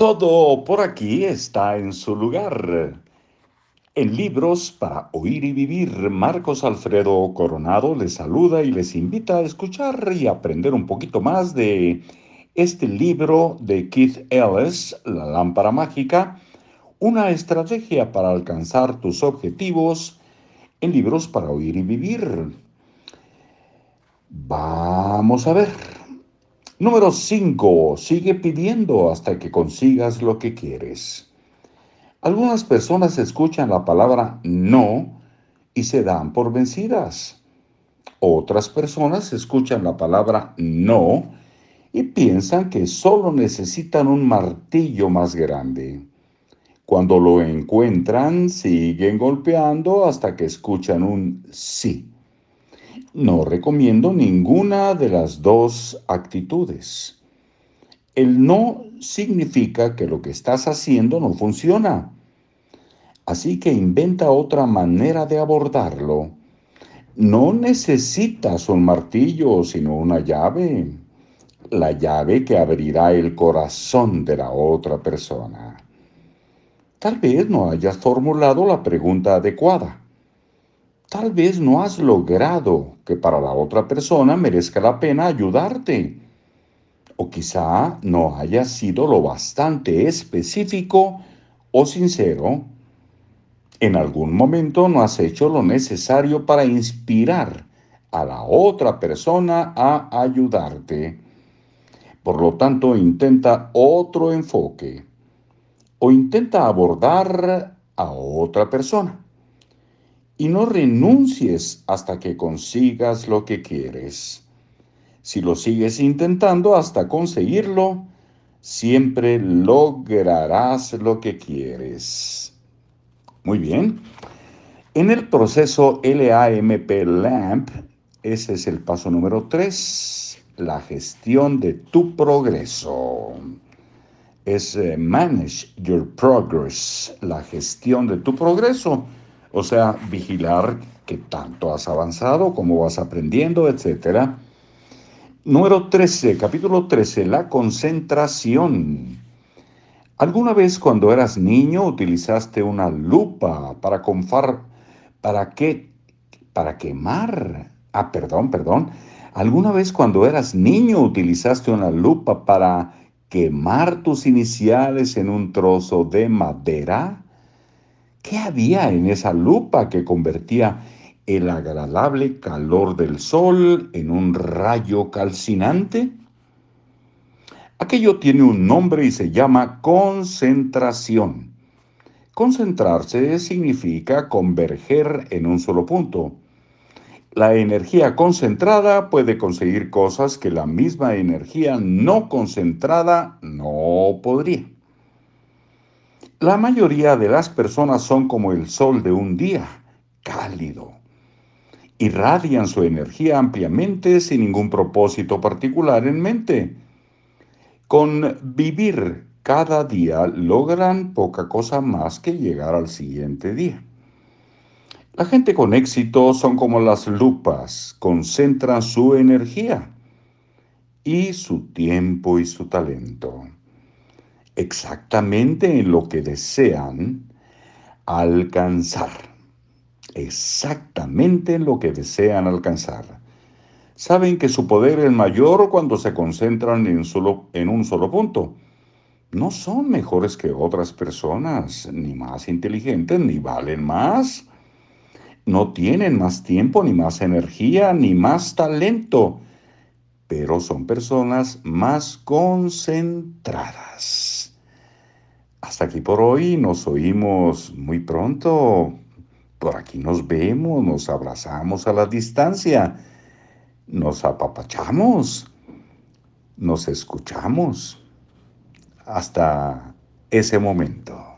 Todo por aquí está en su lugar. En Libros para Oír y Vivir, Marcos Alfredo Coronado les saluda y les invita a escuchar y aprender un poquito más de este libro de Keith Ellis, La lámpara mágica, una estrategia para alcanzar tus objetivos en Libros para Oír y Vivir. Vamos a ver. Número 5. Sigue pidiendo hasta que consigas lo que quieres. Algunas personas escuchan la palabra no y se dan por vencidas. Otras personas escuchan la palabra no y piensan que solo necesitan un martillo más grande. Cuando lo encuentran, siguen golpeando hasta que escuchan un sí. No recomiendo ninguna de las dos actitudes. El no significa que lo que estás haciendo no funciona. Así que inventa otra manera de abordarlo. No necesitas un martillo, sino una llave. La llave que abrirá el corazón de la otra persona. Tal vez no hayas formulado la pregunta adecuada. Tal vez no has logrado que para la otra persona merezca la pena ayudarte. O quizá no hayas sido lo bastante específico o sincero. En algún momento no has hecho lo necesario para inspirar a la otra persona a ayudarte. Por lo tanto, intenta otro enfoque o intenta abordar a otra persona y no renuncies hasta que consigas lo que quieres. Si lo sigues intentando hasta conseguirlo, siempre lograrás lo que quieres. Muy bien. En el proceso LAMP LAMP, ese es el paso número 3, la gestión de tu progreso. Es eh, manage your progress, la gestión de tu progreso o sea, vigilar que tanto has avanzado, cómo vas aprendiendo, etc. Número 13, capítulo 13, la concentración. ¿Alguna vez cuando eras niño utilizaste una lupa para confar, para qué, para quemar? Ah, perdón, perdón. ¿Alguna vez cuando eras niño utilizaste una lupa para quemar tus iniciales en un trozo de madera? ¿Qué había en esa lupa que convertía el agradable calor del sol en un rayo calcinante? Aquello tiene un nombre y se llama concentración. Concentrarse significa converger en un solo punto. La energía concentrada puede conseguir cosas que la misma energía no concentrada no podría. La mayoría de las personas son como el sol de un día, cálido. Irradian su energía ampliamente sin ningún propósito particular en mente. Con vivir cada día logran poca cosa más que llegar al siguiente día. La gente con éxito son como las lupas, concentran su energía y su tiempo y su talento exactamente en lo que desean alcanzar. Exactamente en lo que desean alcanzar. Saben que su poder es mayor cuando se concentran en, solo, en un solo punto. No son mejores que otras personas, ni más inteligentes, ni valen más. No tienen más tiempo, ni más energía, ni más talento pero son personas más concentradas. Hasta aquí por hoy, nos oímos muy pronto. Por aquí nos vemos, nos abrazamos a la distancia, nos apapachamos, nos escuchamos. Hasta ese momento.